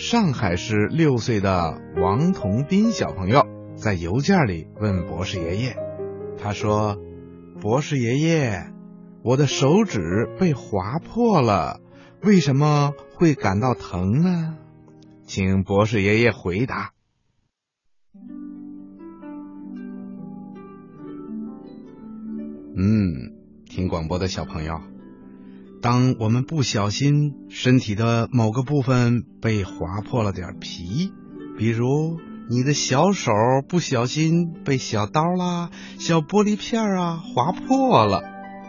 上海市六岁的王同斌小朋友在邮件里问博士爷爷，他说：“博士爷爷，我的手指被划破了，为什么会感到疼呢？”请博士爷爷回答。嗯，听广播的小朋友。当我们不小心身体的某个部分被划破了点皮，比如你的小手不小心被小刀啦、小玻璃片啊划破了，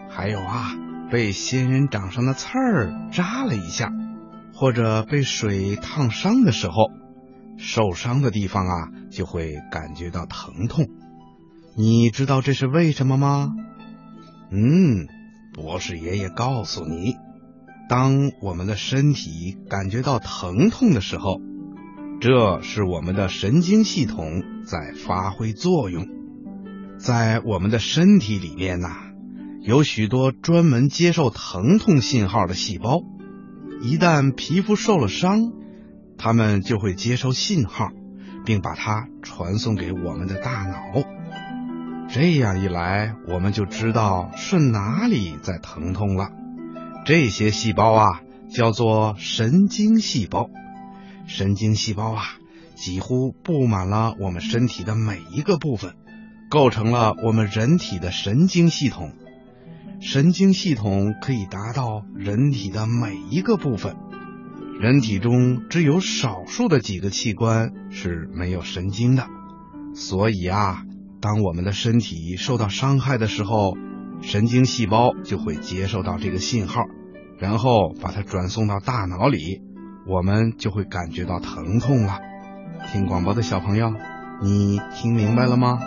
还有啊被仙人掌上的刺儿扎了一下，或者被水烫伤的时候，受伤的地方啊就会感觉到疼痛。你知道这是为什么吗？嗯。博士爷爷告诉你，当我们的身体感觉到疼痛的时候，这是我们的神经系统在发挥作用。在我们的身体里面呐，有许多专门接受疼痛信号的细胞。一旦皮肤受了伤，它们就会接收信号，并把它传送给我们的大脑。这样一来，我们就知道是哪里在疼痛了。这些细胞啊，叫做神经细胞。神经细胞啊，几乎布满了我们身体的每一个部分，构成了我们人体的神经系统。神经系统可以达到人体的每一个部分。人体中只有少数的几个器官是没有神经的，所以啊。当我们的身体受到伤害的时候，神经细胞就会接受到这个信号，然后把它转送到大脑里，我们就会感觉到疼痛了。听广播的小朋友，你听明白了吗？